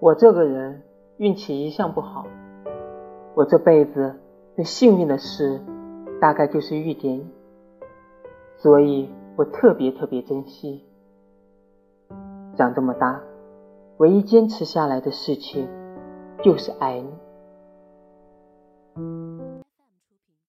我这个人运气一向不好我这辈子最幸运的事大概就是遇见你所以我特别特别珍惜。长这么大唯一坚持下来的事情就是爱你。